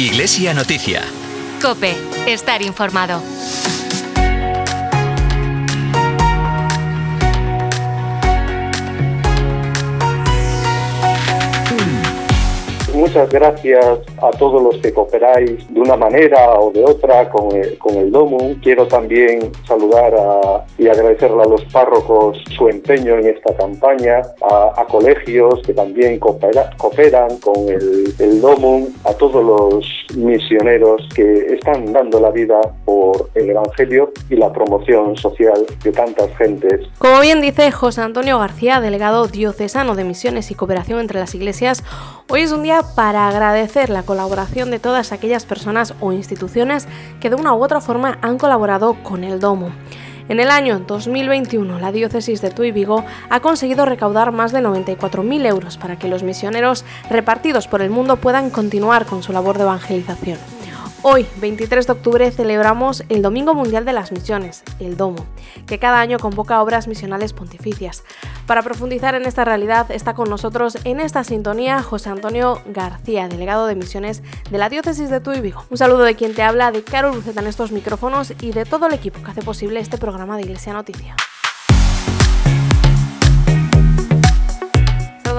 Iglesia Noticia. Cope, estar informado. Muchas gracias a todos los que cooperáis de una manera o de otra con el, con el. Quiero también saludar y agradecerle a los párrocos su empeño en esta campaña, a, colegios que también coopera, cooperan con el, el a todos los misioneros que están dando la vida por el Evangelio y la promoción social de tantas gentes. Como bien dice José Antonio García, delegado diocesano de Misiones y Cooperación entre las Iglesias, hoy es un día para agradecer la colaboración de todas aquellas personas o instituciones que de una u otra forma han colaborado con el Domo. En el año 2021, la diócesis de Tuy Vigo ha conseguido recaudar más de 94.000 euros para que los misioneros repartidos por el mundo puedan continuar con su labor de evangelización. Hoy, 23 de octubre, celebramos el Domingo Mundial de las Misiones, el Domo, que cada año convoca obras misionales pontificias. Para profundizar en esta realidad está con nosotros en esta sintonía José Antonio García, delegado de misiones de la diócesis de Tuy Vigo. Un saludo de quien te habla, de Carol Luceta en estos micrófonos y de todo el equipo que hace posible este programa de Iglesia Noticia.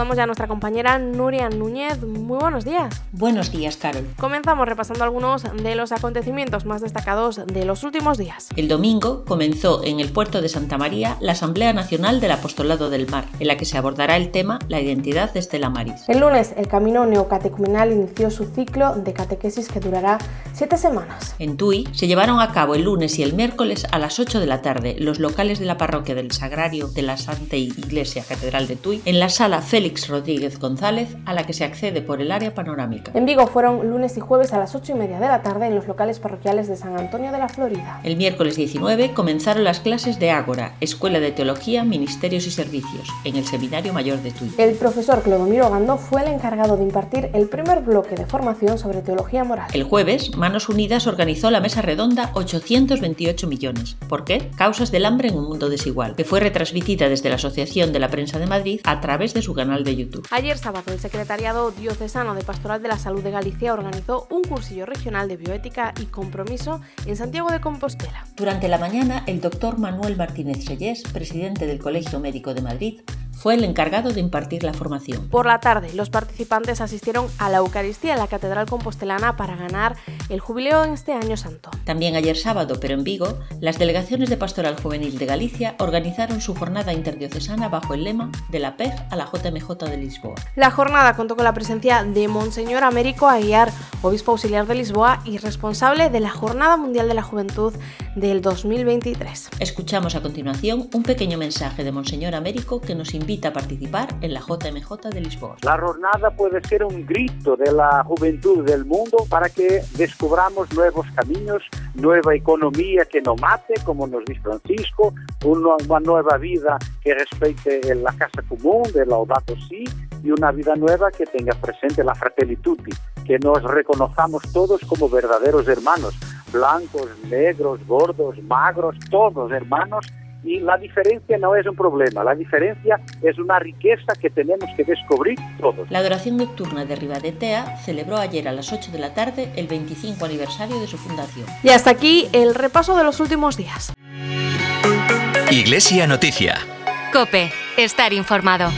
Saludamos ya a nuestra compañera Nuria Núñez. Muy buenos días. Buenos días, Carol. Comenzamos repasando algunos de los acontecimientos más destacados de los últimos días. El domingo comenzó en el puerto de Santa María la Asamblea Nacional del Apostolado del Mar, en la que se abordará el tema La identidad de Estela Maris. El lunes, el Camino Neocatecumenal inició su ciclo de catequesis que durará siete semanas. En Tui se llevaron a cabo el lunes y el miércoles a las 8 de la tarde los locales de la parroquia del Sagrario de la Santa Iglesia Catedral de Tui en la sala Félix Rodríguez González, a la que se accede por el área panorámica. En Vigo fueron lunes y jueves a las 8 y media de la tarde en los locales parroquiales de San Antonio de la Florida. El miércoles 19 comenzaron las clases de Ágora, Escuela de Teología, Ministerios y Servicios, en el Seminario Mayor de Tui. El profesor Clodomiro Gando fue el encargado de impartir el primer bloque de formación sobre teología moral. El jueves, Manos Unidas organizó la mesa redonda 828 millones. ¿Por qué? Causas del hambre en un mundo desigual, que fue retransmitida desde la Asociación de la Prensa de Madrid a través de su canal de YouTube. Ayer sábado, el Secretariado Diocesano de Pastoral de la Salud de Galicia organizó un cursillo regional de bioética y compromiso en Santiago de Compostela. Durante la mañana, el doctor Manuel Martínez Sellés, presidente del Colegio Médico de Madrid, fue el encargado de impartir la formación. Por la tarde, los participantes asistieron a la Eucaristía en la Catedral Compostelana para ganar el jubileo en este año santo. También ayer sábado, pero en Vigo, las delegaciones de Pastoral Juvenil de Galicia organizaron su jornada interdiocesana bajo el lema de la PEG a la JMJ de Lisboa. La jornada contó con la presencia de Monseñor Américo Aguiar, obispo auxiliar de Lisboa y responsable de la Jornada Mundial de la Juventud del 2023. Escuchamos a continuación un pequeño mensaje de Monseñor Américo que nos invita a participar en la JMJ de Lisboa. La jornada puede ser un grito de la juventud del mundo para que descubramos nuevos caminos, nueva economía que no mate, como nos dice Francisco, una, nueva vida que respete la casa común de Laudato Si y una vida nueva que tenga presente la tutti, que nos reconozcamos todos como verdaderos hermanos, blancos, negros, gordos, magros, todos hermanos y la diferencia no es un problema, la diferencia es una riqueza que tenemos que descubrir todos. La adoración nocturna de Ribadetea celebró ayer a las 8 de la tarde el 25 aniversario de su fundación. Y hasta aquí el repaso de los últimos días. Iglesia Noticia. Cope, estar informado.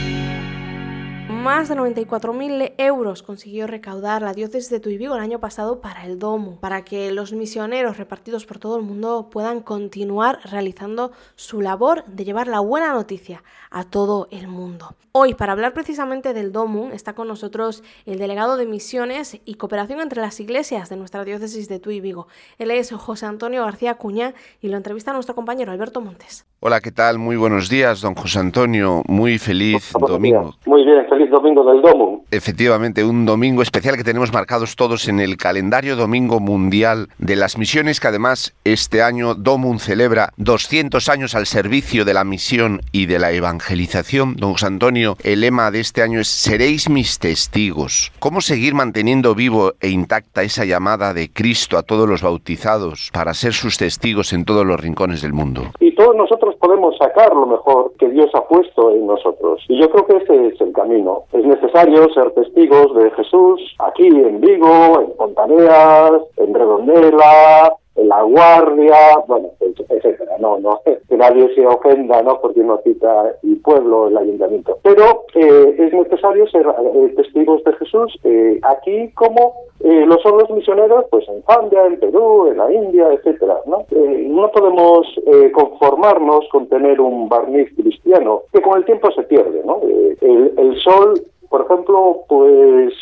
Más de 94.000 euros consiguió recaudar la diócesis de Tuy Vigo el año pasado para el Domo, para que los misioneros repartidos por todo el mundo puedan continuar realizando su labor de llevar la buena noticia a todo el mundo. Hoy, para hablar precisamente del Domo, está con nosotros el delegado de misiones y cooperación entre las iglesias de nuestra diócesis de Tuy Vigo. Él es José Antonio García Cuña y lo entrevista nuestro compañero Alberto Montes. Hola, ¿qué tal? Muy buenos días, don José Antonio. Muy feliz domingo. días. Muy bien, feliz domingo del Domo. Efectivamente, un domingo especial que tenemos marcados todos en el calendario Domingo Mundial de las Misiones, que además este año Domum celebra 200 años al servicio de la misión y de la evangelización. Don José Antonio, el lema de este año es Seréis mis testigos. ¿Cómo seguir manteniendo vivo e intacta esa llamada de Cristo a todos los bautizados para ser sus testigos en todos los rincones del mundo? Y todos nosotros podemos sacar lo mejor que Dios ha puesto en nosotros. Y yo creo que ese es el camino. Es es necesario ser testigos de Jesús aquí en Vigo, en Pontaneas, en Redondela, La Guardia, bueno, etcétera. No, no, que nadie se ofenda, ¿no? Porque no cita el pueblo, el ayuntamiento. Pero eh, es necesario ser eh, testigos de Jesús eh, aquí como lo son los misioneros, pues en Zambia, en Perú, en la India, etcétera. No, no podemos conformarnos con tener un barniz cristiano que con el tiempo se pierde, ¿no? El, el, sol, por ejemplo, pues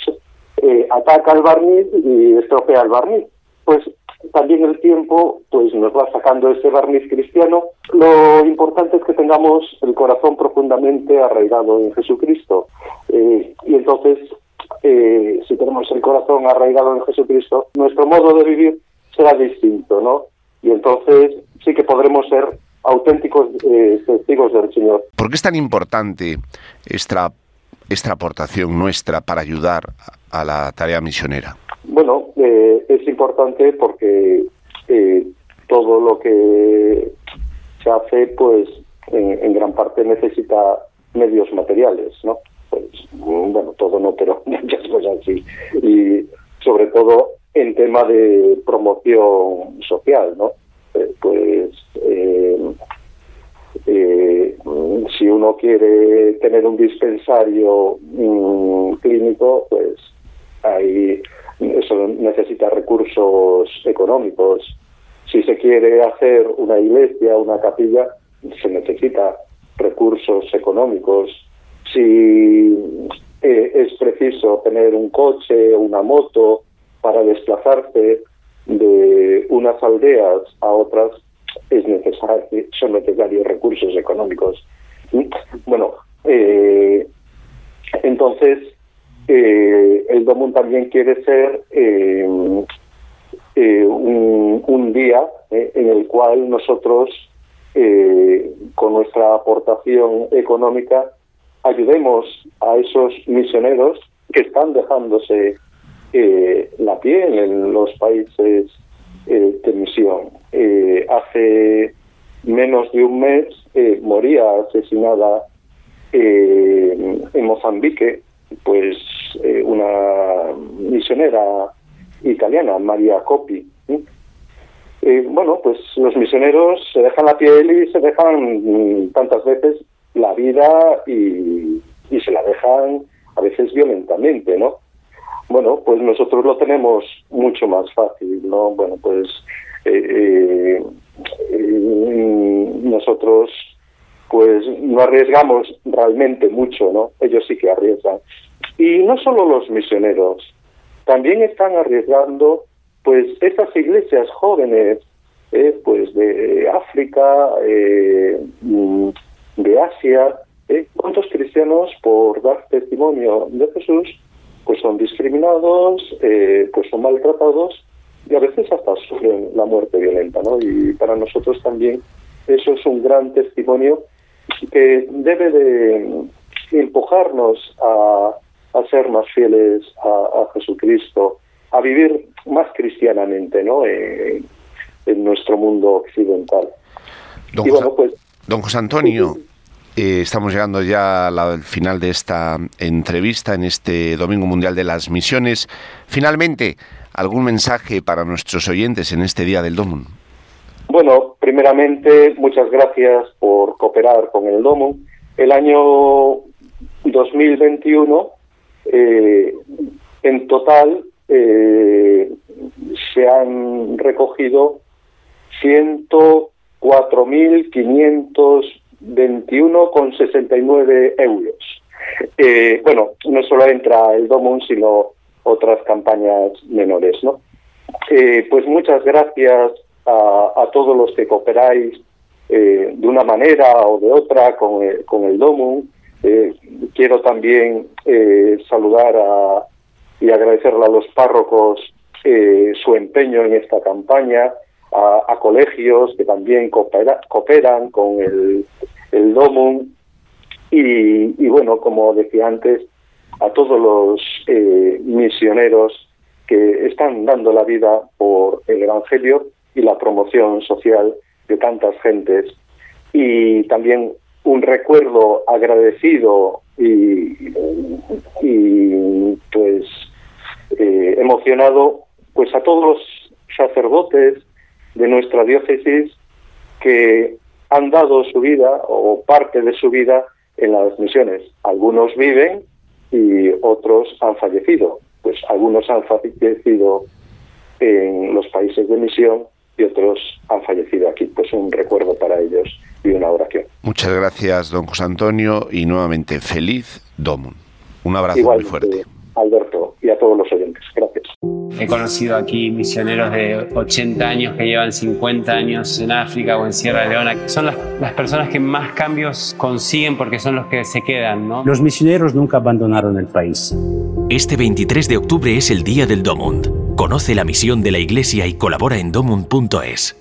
ataca al barniz y estropea el barniz. Pues también el tiempo pues nos va sacando ese barniz cristiano. Lo importante es que tengamos el corazón profundamente arraigado en Jesucristo. Eh, y entonces, eh, si tenemos el corazón arraigado en Jesucristo, nuestro modo de vivir será distinto, ¿no? Y entonces sí que podremos ser auténticos eh, testigos del Señor. ¿Por qué es tan importante esta, esta aportación nuestra para ayudar a la tarea misionera? Bueno, eh, es importante porque eh, todo lo que se hace, pues en, gran parte necesita medios materiales, ¿no? Pues, bueno, todo no, pero muchas cosas sí. Y sobre todo en tema de promoción social, ¿no? Eh, pues si uno quiere tener un dispensario mm, clínico, pues ahí eso necesita recursos económicos. Si se quiere hacer una iglesia, una capilla, se necesita recursos económicos. Si eh, es preciso tener un coche, una moto para desplazarse de unas aldeas a otras, es necesario, son necesarios recursos económicos. Bueno, eh, entonces eh, el DOMUN también quiere ser eh, eh, un, día en el cual nosotros, con nuestra aportación económica, ayudemos a esos misioneros que están dejándose la piel en los países de misión. hace menos de un mes moría asesinada en Mozambique pues eh, una misionera italiana, María Coppi. Eh, bueno, pues los misioneros se dejan la piel y se dejan mm, tantas veces la vida y, se la dejan a veces violentamente, ¿no? Bueno, pues nosotros lo tenemos mucho más fácil, ¿no? Bueno, pues eh, nosotros pues no arriesgamos realmente mucho, ¿no? Ellos sí que arriesgan. Y no solo los misioneros, también están arriesgando, pues, estas iglesias jóvenes, eh, pues, de África, eh, mm, de Asia, ¿eh? ¿cuántos cristianos, por dar testimonio de Jesús, pues son discriminados, eh, pues son maltratados y a veces hasta sufren la muerte violenta, ¿no? Y para nosotros también eso es un gran testimonio que debe de empujarnos a, ser más fieles a, Jesucristo, a vivir más cristianamente ¿no? en, nuestro mundo occidental. Don, José, pues, don José Antonio, eh, estamos llegando ya al final de esta entrevista en este Domingo Mundial de las Misiones. Finalmente, ¿algún mensaje para nuestros oyentes en este Día del Domun? Bueno, primeramente, muchas gracias por cooperar con el Domo. El año 2021, eh, en total, eh, se han recogido 104.521,69 euros. Eh, bueno, no solo entra el DOMUN, sino otras campañas menores, ¿no? Eh, pues muchas gracias a, todos los que cooperáis eh, de una manera o de otra con, con el DOMUN. Eh, quiero también saludar y agradecerle a los párrocos su empeño en esta campaña, a, colegios que también cooperan con el, el DOMUM y, y, bueno, como decía antes, a todos los eh, misioneros que están dando la vida por el Evangelio y la promoción social de tantas gentes. Y también un recuerdo agradecido y, y pues eh, emocionado pues a todos los sacerdotes de nuestra diócesis que han dado su vida o parte de su vida en las misiones. Algunos viven y otros han fallecido. Pues algunos han fallecido en los países de misión y otros han fallecido aquí. Pues un recuerdo para ellos y una oración. Muchas gracias, don José Antonio, y nuevamente feliz Domun. Un abrazo muy fuerte. Alberto, y a todos los oyentes. Gracias. He conocido aquí misioneros de 80 años que llevan 50 años en África o en Sierra Leona. Son las, las personas que más cambios consiguen porque son los que se quedan, ¿no? Los misioneros nunca abandonaron el país. Este 23 de octubre es el Día del Domund. Conoce la misión de la Iglesia y colabora en domund.es.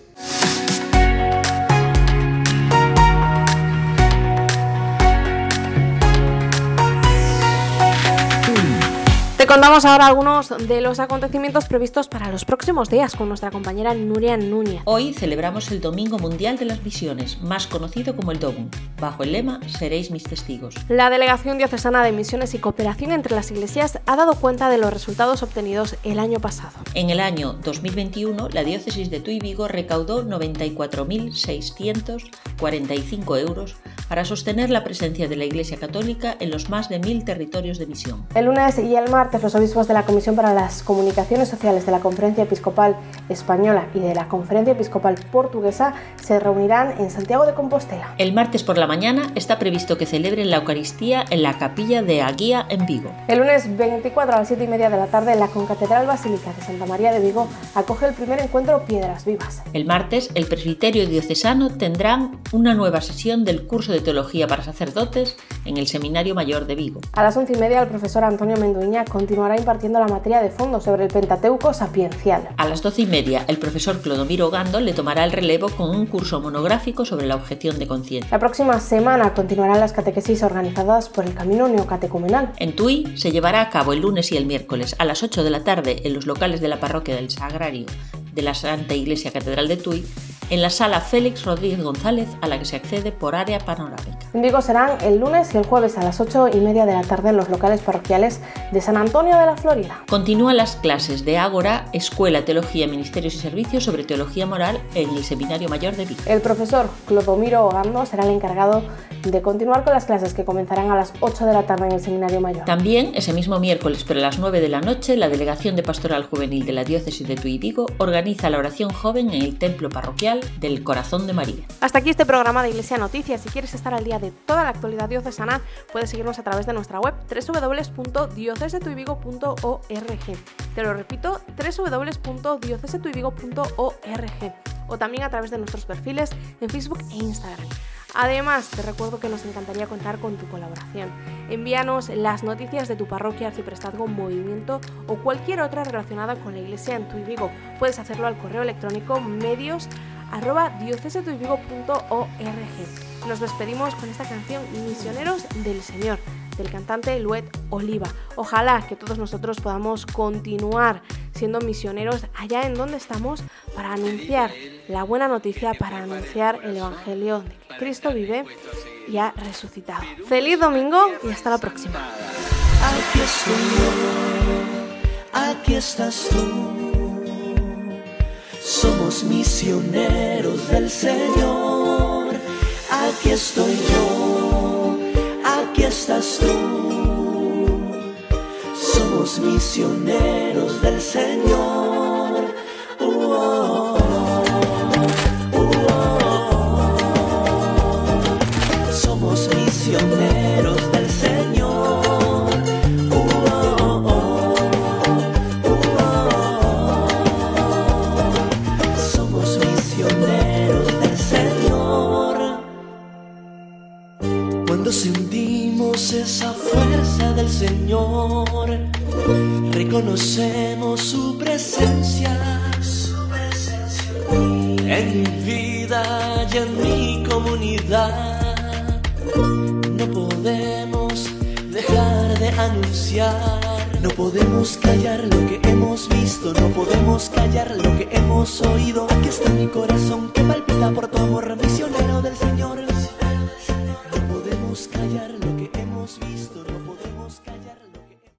contamos ahora algunos de los acontecimientos previstos para los próximos días con nuestra compañera Nuria Núñez. Hoy celebramos el Domingo Mundial de las Misiones, más conocido como el DOMUN, bajo el lema Seréis mis testigos. La Delegación Diocesana de Misiones y Cooperación entre las Iglesias ha dado cuenta de los resultados obtenidos el año pasado. En el año 2021, la diócesis de Tuy Vigo recaudó 94.645 euros para sostener la presencia de la Iglesia Católica en los más de mil territorios de misión. El lunes y el martes los obispos de la Comisión para las Comunicaciones Sociales de la Conferencia Episcopal Española y de la Conferencia Episcopal Portuguesa se reunirán en Santiago de Compostela. El martes por la mañana está previsto que celebren la Eucaristía en la capilla de Aguía en Vigo. El lunes 24 a las 7 y media de la tarde la Concatedral Basílica de Santa María de Vigo acoge el primer encuentro Piedras Vivas. El martes el Presbiterio Diocesano tendrán una nueva sesión del curso de Teología para Sacerdotes en el Seminario Mayor de Vigo. A las 11 y media el profesor Antonio Menduña continuará impartiendo la materia de fondo sobre el Pentateuco sapiencial. A las 12 y media, el profesor Clodomiro Gando le tomará el relevo con un curso monográfico sobre la objeción de conciencia. La próxima semana continuarán las catequesis organizadas por el Camino Neocatecumenal. En Tui se llevará a cabo el lunes y el miércoles a las 8 de la tarde en los locales de la parroquia del Sagrario de la Santa Iglesia Catedral de Tui en la sala Félix Rodríguez González a la que se accede por área panorámica. En Vigo serán el lunes y el jueves a las 8 y media de la tarde en los locales parroquiales de San Antonio de la Florida. Continúan las clases de Ágora, Escuela, Teología, Ministerios y Servicios sobre Teología Moral en el Seminario Mayor de Vigo. El profesor Clodomiro Ogando será el encargado de continuar con las clases que comenzarán a las 8 de la tarde en el Seminario Mayor. También ese mismo miércoles, pero a las 9 de la noche, la Delegación de Pastoral Juvenil de la Diócesis de Tuy Vigo organiza la oración joven en el Templo Parroquial del Corazón de María. Hasta aquí este programa de Iglesia Noticias. Si quieres estar al día de toda la actualidad diocesana, puedes seguirnos a través de nuestra web www.diocesetuyvigo.org. Te lo repito, www.diocesetuyvigo.org o también a través de nuestros perfiles en Facebook e Instagram. Además, te recuerdo que nos encantaría contar con tu colaboración. Envíanos las noticias de tu parroquia, arciprestazgo, movimiento o cualquier otra relacionada con la iglesia en Vigo. Puedes hacerlo al correo electrónico medios arroba Nos despedimos con esta canción Misioneros del Señor del cantante Luet Oliva. Ojalá que todos nosotros podamos continuar siendo misioneros allá en donde estamos para anunciar la buena noticia, para anunciar el Evangelio de que Cristo vive y ha resucitado. Feliz domingo y hasta la próxima. Aquí estoy yo, aquí estás tú. Somos misioneros del Señor. Aquí estoy yo, aquí estás tú. Somos misioneros del Señor. Su presencia. En mi vida y en mi comunidad, no podemos dejar de anunciar. No podemos callar lo que hemos visto, no podemos callar lo que hemos oído. Aquí está mi corazón que palpita por tu amor, misionero del Señor. No podemos callar lo que hemos visto, no podemos callar.